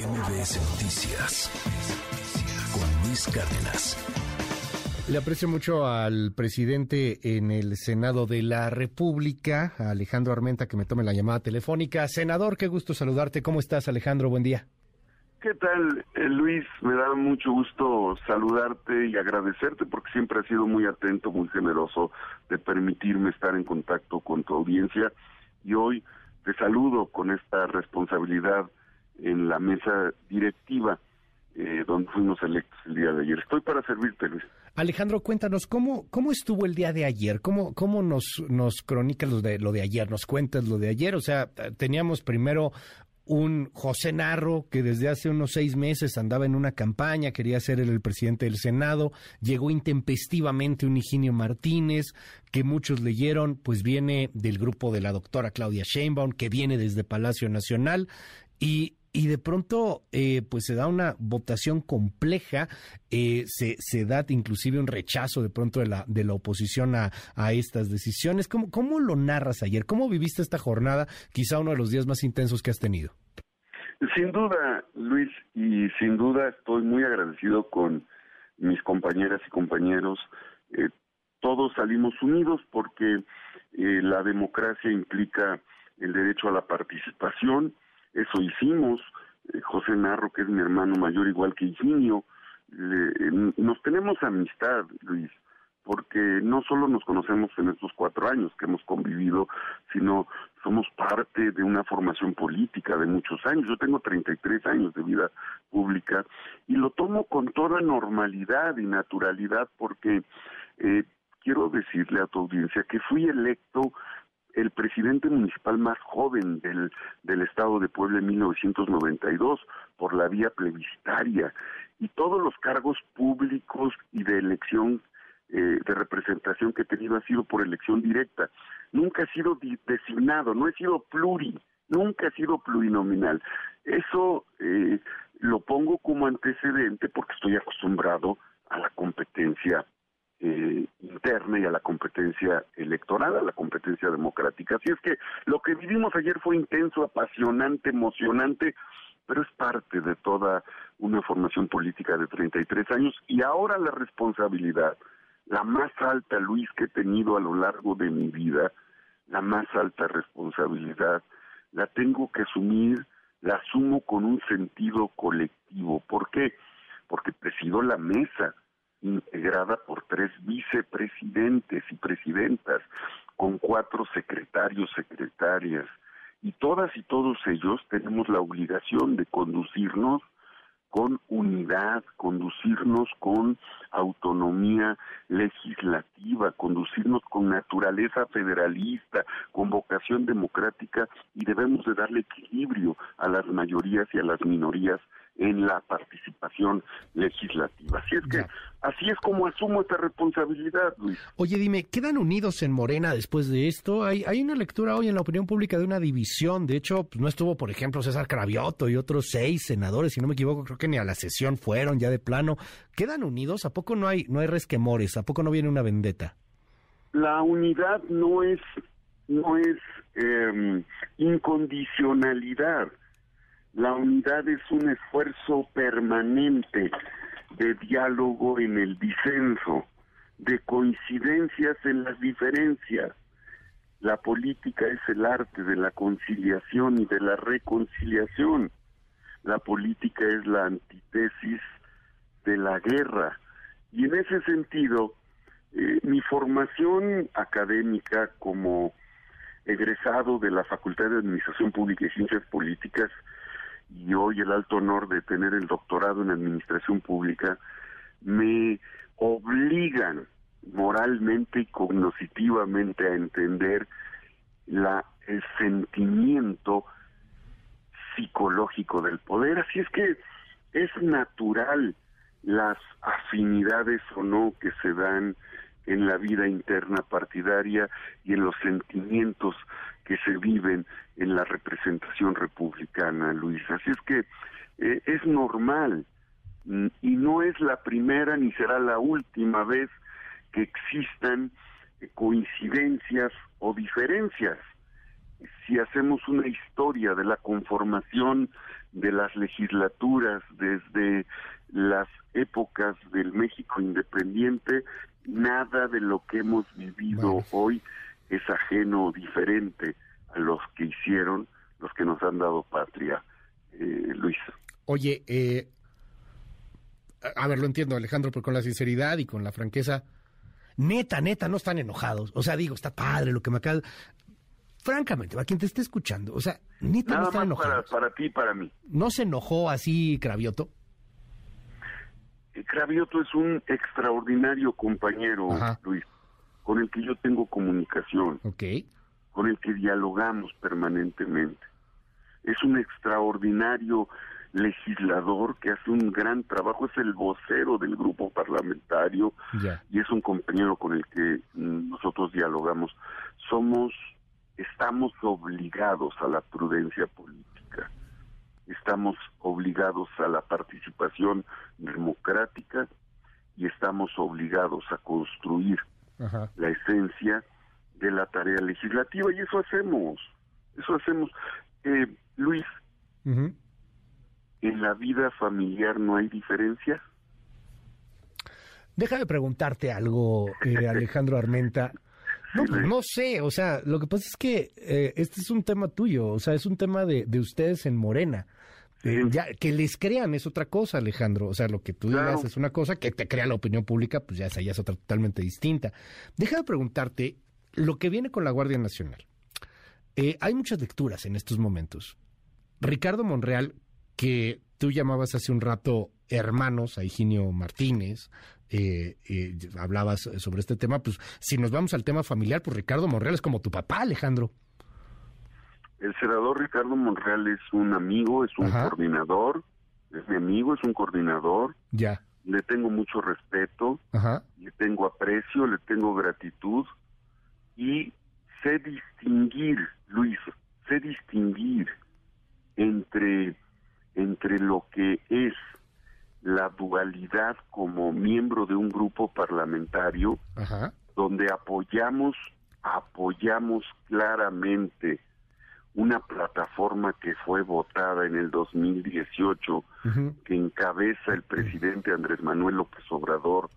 MBS Noticias con Luis Cárdenas. Le aprecio mucho al presidente en el Senado de la República, Alejandro Armenta, que me tome la llamada telefónica. Senador, qué gusto saludarte. ¿Cómo estás, Alejandro? Buen día. ¿Qué tal, eh, Luis? Me da mucho gusto saludarte y agradecerte porque siempre has sido muy atento, muy generoso de permitirme estar en contacto con tu audiencia. Y hoy te saludo con esta responsabilidad en la mesa directiva eh, donde fuimos electos el día de ayer. Estoy para servirte, Luis. Alejandro, cuéntanos, ¿cómo, cómo estuvo el día de ayer? ¿Cómo, cómo nos, nos cronicas lo de, lo de ayer? ¿Nos cuentas lo de ayer? O sea, teníamos primero un José Narro que desde hace unos seis meses andaba en una campaña, quería ser el, presidente del Senado, llegó intempestivamente un Higinio Martínez, que muchos leyeron, pues viene del grupo de la doctora Claudia Sheinbaum, que viene desde Palacio Nacional, y y de pronto eh, pues se da una votación compleja, eh, se, se da inclusive un rechazo de pronto de la, de la oposición a, a estas decisiones. ¿Cómo, ¿Cómo lo narras ayer? ¿Cómo viviste esta jornada, quizá uno de los días más intensos que has tenido? Sin duda, Luis, y sin duda estoy muy agradecido con mis compañeras y compañeros. Eh, todos salimos unidos porque la democracia implica el derecho a la participación, eso hicimos. Eh, José Narro, que es mi hermano mayor, igual que Higinio, nos tenemos amistad, Luis, porque no solo nos conocemos en estos cuatro años que hemos convivido, sino somos parte de una formación política de muchos años. Yo tengo 33 años de vida pública y lo tomo con toda normalidad y naturalidad porque eh, quiero decirle a tu audiencia que fui electo el presidente municipal más joven del, del estado de Puebla en 1992 por la vía plebiscitaria y todos los cargos públicos y de elección eh, de representación que he tenido ha sido por elección directa. Nunca he sido designado, no he sido pluri, nunca he sido plurinominal. Eso eh, lo pongo como antecedente porque estoy acostumbrado a la competencia eh, interna y a la competencia electoral, a la competencia democrática. Así es que lo que vivimos ayer fue intenso, apasionante, emocionante, pero es parte de toda una formación política de 33 años y ahora la responsabilidad, la más alta, Luis, que he tenido a lo largo de mi vida, la más alta responsabilidad, la tengo que asumir, la asumo con un sentido colectivo. ¿Por qué? Porque presido la mesa, integrada por tres vicepresidentes y presidentas, con cuatro secretarios, secretarias, y todas y todos ellos tenemos la obligación de conducirnos con unidad, conducirnos con autonomía legislativa, conducirnos con naturaleza federalista, con vocación democrática y debemos de darle equilibrio a las mayorías y a las minorías en la participación legislativa. Así es que así es como asumo esta responsabilidad, Luis. Oye, dime, ¿quedan unidos en Morena después de esto? Hay, hay una lectura hoy en la opinión pública de una división. De hecho, pues, no estuvo, por ejemplo, César Cravioto y otros seis senadores, si no me equivoco, creo que ni a la sesión fueron ya de plano. ¿Quedan unidos? ¿A poco no hay, no hay resquemores? ¿A poco no viene una vendetta? La unidad no es, no es eh, incondicionalidad la unidad es un esfuerzo permanente de diálogo en el disenso, de coincidencias en las diferencias. La política es el arte de la conciliación y de la reconciliación. La política es la antítesis de la guerra. Y en ese sentido, eh, mi formación académica como egresado de la Facultad de Administración Pública y Ciencias Políticas y hoy el alto honor de tener el doctorado en administración pública, me obligan moralmente y cognitivamente a entender la, el sentimiento psicológico del poder. Así es que es natural las afinidades o no que se dan en la vida interna partidaria y en los sentimientos que se viven en la representación republicana, Luis. Así es que eh, es normal mm, y no es la primera ni será la última vez que existan eh, coincidencias o diferencias. Si hacemos una historia de la conformación de las legislaturas, desde las épocas del México independiente, nada de lo que hemos vivido hoy es ajeno o diferente a los que hicieron los que nos han dado patria, eh, Luis. Oye, eh, a ver, lo entiendo, Alejandro, pero con la sinceridad y con la franqueza, neta, neta, no están enojados. O sea, digo, está padre lo que me acaba. Francamente, a quien te esté escuchando, o sea, neta no están enojados. Para, para ti y para mí. ¿No se enojó así Cravioto? Eh, Cravioto es un extraordinario compañero, Luis, con el que yo tengo comunicación. Ok. Con el que dialogamos permanentemente. Es un extraordinario legislador que hace un gran trabajo, es el vocero del grupo parlamentario y es un compañero con el que mm, nosotros dialogamos. Somos, estamos obligados a la prudencia política, estamos obligados a la participación democrática y estamos obligados a construir la esencia de la tarea legislativa y eso hacemos, eso hacemos. Eh, Luis, ¿en la vida familiar no hay diferencia? Déjame preguntarte algo, eh, Alejandro Armenta. No, no sé, o sea, lo que pasa es que eh, este es un tema tuyo, o sea, es un tema de, de ustedes en Morena. Eh, ya, que les crean es otra cosa, Alejandro. O sea, lo que tú digas es una cosa, que te crea la opinión pública, pues ya, esa ya es otra totalmente distinta. Déjame preguntarte lo que viene con la Guardia Nacional. hay muchas lecturas en estos momentos. Ricardo Monreal que tú llamabas hace un rato hermanos a Higinio Martínez, eh, eh, hablabas sobre este tema, pues si nos vamos al tema familiar, pues Ricardo Monreal es como tu papá, Alejandro. El senador Ricardo Monreal es un amigo, es un coordinador, es mi amigo, es un coordinador. Ya. Le tengo mucho respeto, le tengo aprecio, le tengo gratitud y sé distinguir, Luis, sé distinguir entre entre lo que es la dualidad como miembro de un grupo parlamentario donde apoyamos apoyamos claramente una plataforma que fue votada en el 2018 que encabeza el presidente Andrés Manuel López Obrador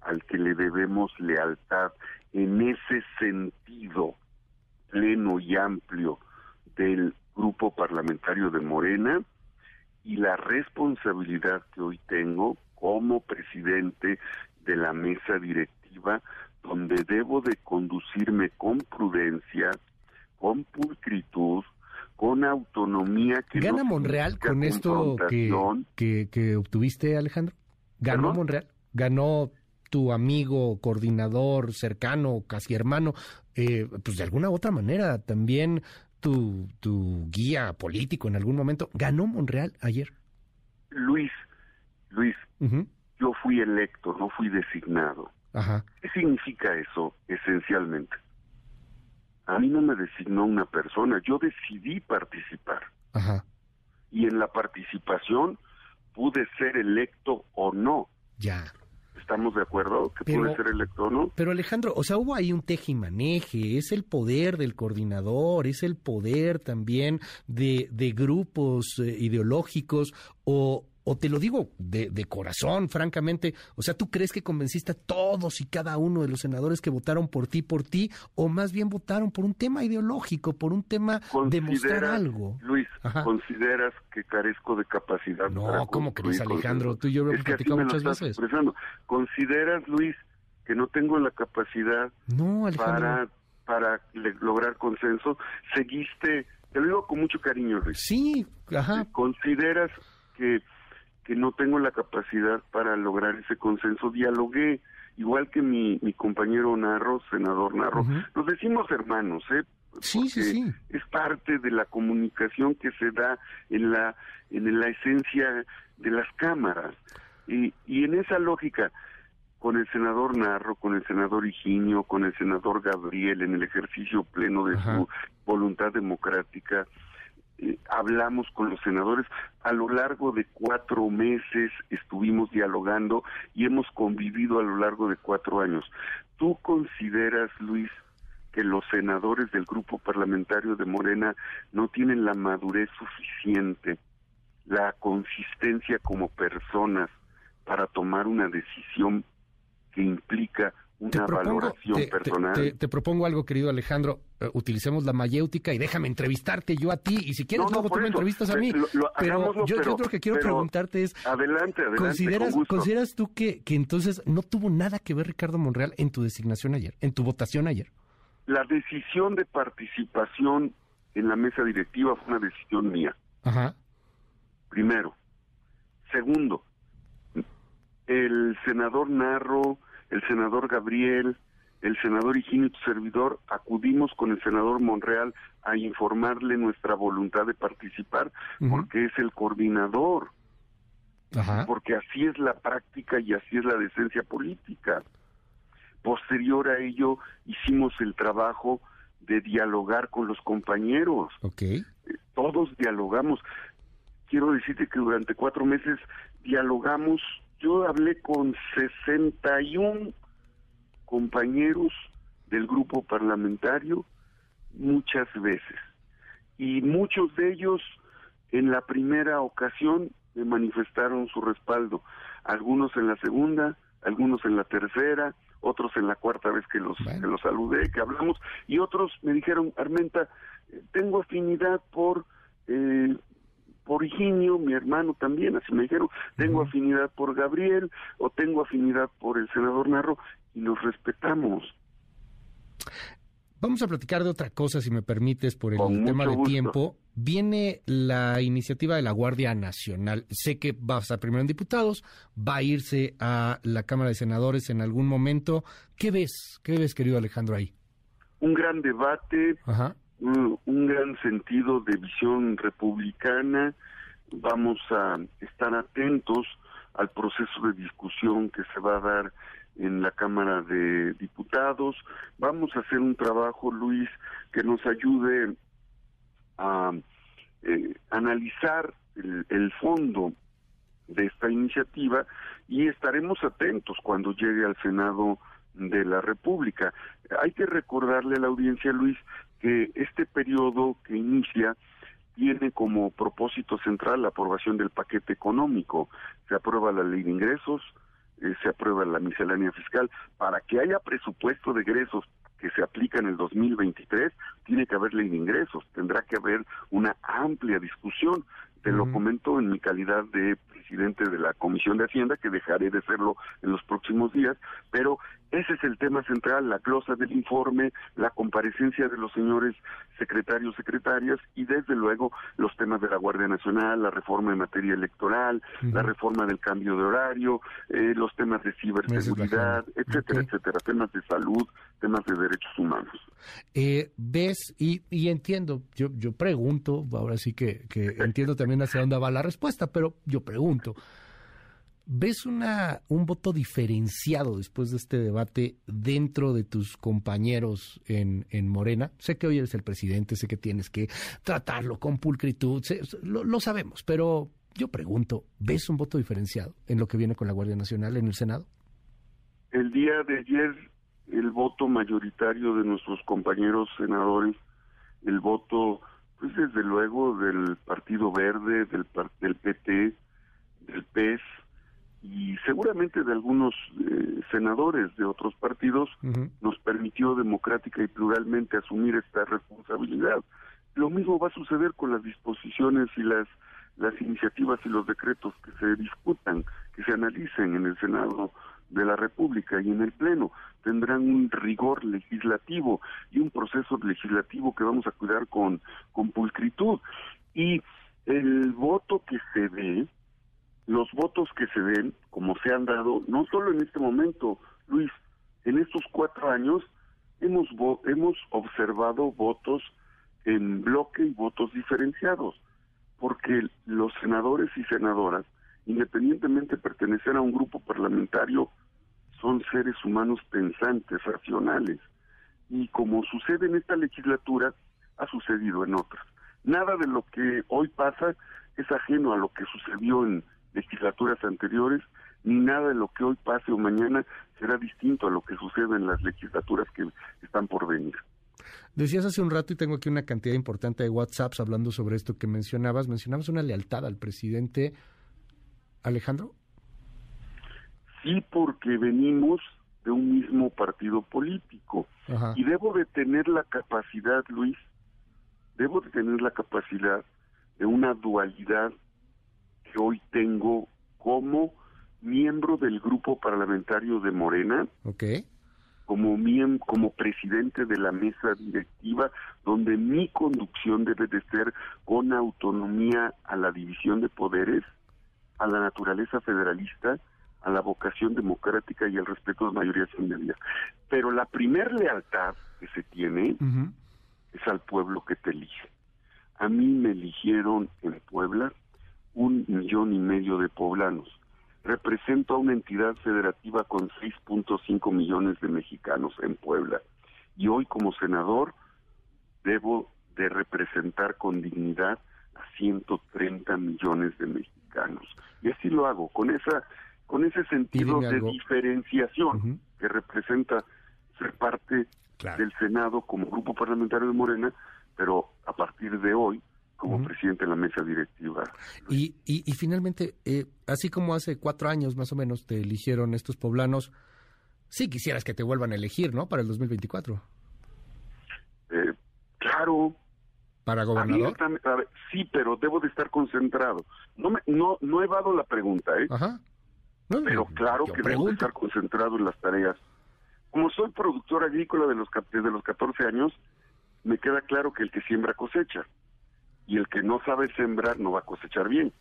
al que le debemos lealtad en ese sentido pleno y amplio del grupo parlamentario de Morena y la responsabilidad que hoy tengo como presidente de la mesa directiva, donde debo de conducirme con prudencia, con pulcritud, con autonomía. Que ¿Gana Monreal con esto que, que, obtuviste, Alejandro? ¿Ganó Monreal? ¿Ganó tu amigo, coordinador, cercano, casi hermano? Eh, pues de alguna otra manera también tu, tu guía político en algún momento. ¿Ganó Monreal ayer? Luis, Luis, yo fui electo, no fui designado. ¿Qué significa eso esencialmente? A mí no me designó una persona, yo decidí participar. Y en la participación pude ser electo o no. Ya. ¿Estamos de acuerdo que puede ser electo no? Pero Alejandro, o sea, hubo ahí un tejimaneje, es el poder del coordinador, es el poder también de, de grupos eh, ideológicos o, o te lo digo de, de, corazón, francamente, o sea, ¿tú crees que convenciste a todos y cada uno de los senadores que votaron por ti, por ti, o más bien votaron por un tema ideológico, por un tema de mostrar algo? Luis, ¿consideras que carezco de capacidad? No, ¿cómo crees, Alejandro? Tú y yo lo hemos platicado muchas veces. Expresando. ¿Consideras, Luis, que no tengo la capacidad para, para lograr consenso? Seguiste, te lo digo con mucho cariño, Luis. Sí, ajá. ¿Consideras que que no tengo la capacidad para lograr ese consenso. Dialogué, igual que mi, mi compañero Narro, senador Narro. Nos decimos hermanos, ¿eh? Sí, sí, sí. Es parte de la comunicación que se da en la, en la esencia de las cámaras. Y, y en esa lógica, con el senador Narro, con el senador Higinio, con el senador Gabriel, en el ejercicio pleno de su voluntad democrática, eh, hablamos con los senadores. A lo largo de cuatro meses estuvimos dialogando y hemos convivido a lo largo de cuatro años. ¿Tú consideras, Luis, que los senadores del grupo parlamentario de Morena no tienen la madurez suficiente la consistencia como personas para tomar una decisión que implica una valoración personal. Te, propongo algo, querido Alejandro. Eh, utilicemos la mayéutica y déjame entrevistarte yo a ti. Y si quieres, luego tú me entrevistas a mí. pero, yo, lo que quiero preguntarte es: adelante, adelante, ¿consideras, ¿consideras tú que, que entonces no tuvo nada que ver Ricardo Monreal en tu designación ayer, en tu votación ayer? La decisión de participación en la mesa directiva fue una decisión mía. Ajá. Primero. Segundo, el senador Narro el senador Gabriel, el senador Higinio y tu servidor acudimos con el senador Monreal a informarle nuestra voluntad de participar porque es el coordinador. Porque así es la práctica y así es la decencia política. Posterior a ello hicimos el trabajo de dialogar con los compañeros. Okay. Todos dialogamos. Quiero decirte que durante cuatro meses dialogamos yo hablé con 61 compañeros del grupo parlamentario muchas veces. Y muchos de ellos en la primera ocasión me manifestaron su respaldo, algunos en la segunda, algunos en la tercera, otros en la cuarta vez que los, que los saludé, que hablamos, y otros me dijeron, Armenta, tengo afinidad por eh, por Higinio, mi hermano también, así me dijeron, tengo afinidad por Gabriel o tengo afinidad por el senador Narro y nos respetamos. Vamos a platicar de otra cosa, si me permites, por el tema de tiempo. Viene la iniciativa de la Guardia Nacional. Sé que va a estar primero en diputados, va a irse a la Cámara de Senadores en algún momento. ¿Qué ves? ¿Qué ves, querido Alejandro, ahí? Un gran debate, Ajá un, gran sentido de visión republicana. Vamos a estar atentos al proceso de discusión que se va a dar en la Cámara de Diputados. Vamos a hacer un trabajo, Luis, que nos ayude a eh, analizar el, el, fondo de esta iniciativa y estaremos atentos cuando llegue al Senado de la República. Hay que recordarle a la audiencia, Luis, que este periodo que inicia tiene como propósito central la aprobación del paquete económico. Se aprueba la ley de ingresos, eh, se aprueba la miscelánea fiscal. Para que haya presupuesto de egresos que se aplica en el 2023, tiene que haber ley de ingresos, tendrá que haber una amplia discusión. Te lo comento en mi calidad de presidente de la Comisión de Hacienda, que dejaré de serlo en los próximos días, pero ese es el tema central, la glosa del informe, la comparecencia de los señores secretarios, secretarias y desde luego los temas de la Guardia Nacional, la reforma en materia electoral, la reforma del cambio de horario, eh, los temas de ciberseguridad, etcétera, etcétera, temas de salud, temas de derechos humanos. Eh, ¿Ves? Y, y entiendo, yo, yo pregunto, ahora sí que, que entiendo también hacia dónde va la respuesta, pero yo pregunto. ¿Ves una, un voto diferenciado después de este debate dentro de tus compañeros en, en Morena? Sé que hoy eres el presidente, sé que tienes que tratarlo con pulcritud, lo, sabemos, pero yo pregunto, ¿ves un voto diferenciado en lo que viene con la Guardia Nacional en el Senado? El día de ayer, el voto mayoritario de nuestros compañeros senadores, el voto, pues desde luego del Partido Verde, del, del PT, del PES, y seguramente de algunos eh, senadores de otros partidos nos permitió democrática y pluralmente asumir esta responsabilidad. Lo mismo va a suceder con las disposiciones y las las iniciativas y los decretos que se discutan, que se analicen en el Senado de la República y en el Pleno. Tendrán un rigor legislativo y un proceso legislativo que vamos a cuidar con, con pulcritud. Y el voto que se dé los votos que se den, como se han dado, no solo en este momento, Luis, en estos cuatro años hemos, hemos observado votos en bloque y votos diferenciados, porque los senadores y senadoras, independientemente de pertenecer a un grupo parlamentario, son seres humanos pensantes, racionales, y como sucede en esta legislatura, ha sucedido en otras. Nada de lo que hoy pasa es ajeno a lo que sucedió en legislaturas anteriores, ni nada de lo que hoy pase o mañana será distinto a lo que sucede en las legislaturas que están por venir. Decías hace un rato, y tengo aquí una cantidad importante de WhatsApps hablando sobre esto que mencionabas, mencionabas una lealtad al presidente Alejandro. Sí, porque venimos de un mismo partido político. Y debo de tener la capacidad, Luis, debo de tener la capacidad de una dualidad que hoy tengo como miembro del grupo parlamentario de Morena, como, como presidente de la mesa directiva, donde mi conducción debe de ser con autonomía a la división de poderes, a la naturaleza federalista, a la vocación democrática y al respeto de mayorías minorías. Pero la primer lealtad que se tiene es al pueblo que te elige. A mí me eligieron en Puebla un millón y medio de poblanos. Represento a una entidad federativa con 6.5 millones de mexicanos en Puebla. Y hoy como senador debo de representar con dignidad a 130 millones de mexicanos. Y así lo hago, con esa con ese sentido de diferenciación que representa ser parte del Senado como grupo parlamentario de Morena, pero a partir de hoy como presidente de la mesa directiva. Y, y, finalmente, eh, así como hace cuatro años más o menos te eligieron estos poblanos, sí quisieras que te vuelvan a elegir, ¿no? Para el 2024. Eh, claro. ¿Para gobernador? sí, pero debo de estar concentrado. No, me, no, no he dado la pregunta, ¿eh? Ajá. pero claro que debo de estar concentrado en las tareas. Como soy productor agrícola de los, desde los 14 años, me queda claro que el que siembra cosecha y el que no sabe sembrar no va a cosechar bien.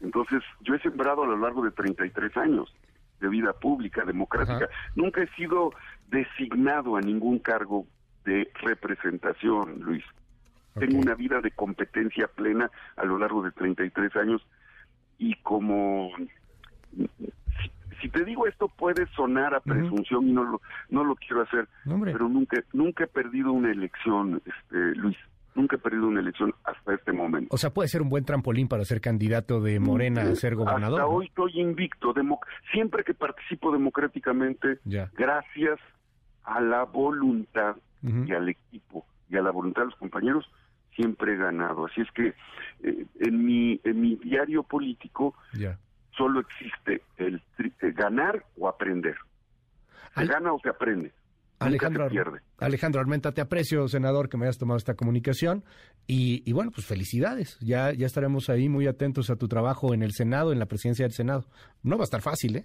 Entonces, yo he sembrado a lo largo de 33 años de vida pública, democrática. Nunca he sido designado a ningún cargo de representación, Luis. Tengo una vida de competencia plena a lo largo de 33 años y como si te digo esto puede sonar a presunción y no lo no lo quiero hacer, pero nunca nunca he perdido una elección, este Luis. Nunca he perdido una elección hasta este momento. O sea, puede ser un buen trampolín para ser candidato de Morena a ser gobernador. Hasta hoy estoy invicto. siempre que participo democráticamente, gracias a la voluntad y al equipo y a la voluntad de los compañeros, siempre he ganado. Así es que eh, en mi en mi diario político solo existe el ganar o aprender. Se gana o se aprende. Alejandro, Alejandro Armenta, te aprecio, senador, que me hayas tomado esta comunicación. Y, bueno, pues felicidades. Ya, ya estaremos ahí muy atentos a tu trabajo en el Senado, en la presidencia del Senado. No va a estar fácil, ¿eh?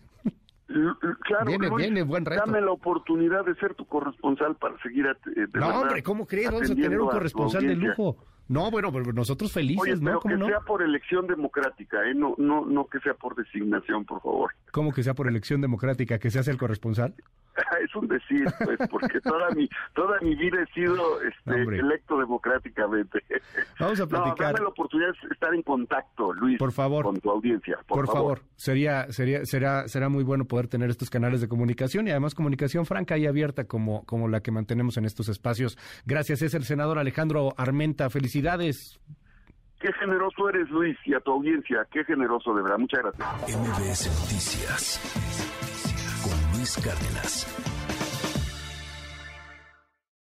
Claro, viene, viene buen reto. Dame la oportunidad de ser tu corresponsal para seguir. Eh, no, hombre, ¿cómo crees? Vamos a tener un corresponsal de lujo. No, bueno, pero nosotros felices, ¿no? que sea por elección democrática, ¿eh? No, no, no que sea por designación, por favor. ¿Cómo que sea por elección democrática? ¿Que se hace el corresponsal? Es un decir, pues, porque toda mi toda mi vida he sido este, electo democráticamente. Vamos a platicar. No, la oportunidad de estar en contacto, Luis, por favor, con tu audiencia. Por, favor. sería sería será será muy bueno poder tener estos canales de comunicación y además comunicación franca y abierta como como la que mantenemos en estos espacios. Gracias, es el senador Alejandro Armenta. Felicidades. Qué generoso eres, Luis, y a tu audiencia. Qué generoso, de verdad. Muchas gracias. MBS Noticias con Luis Cárdenas.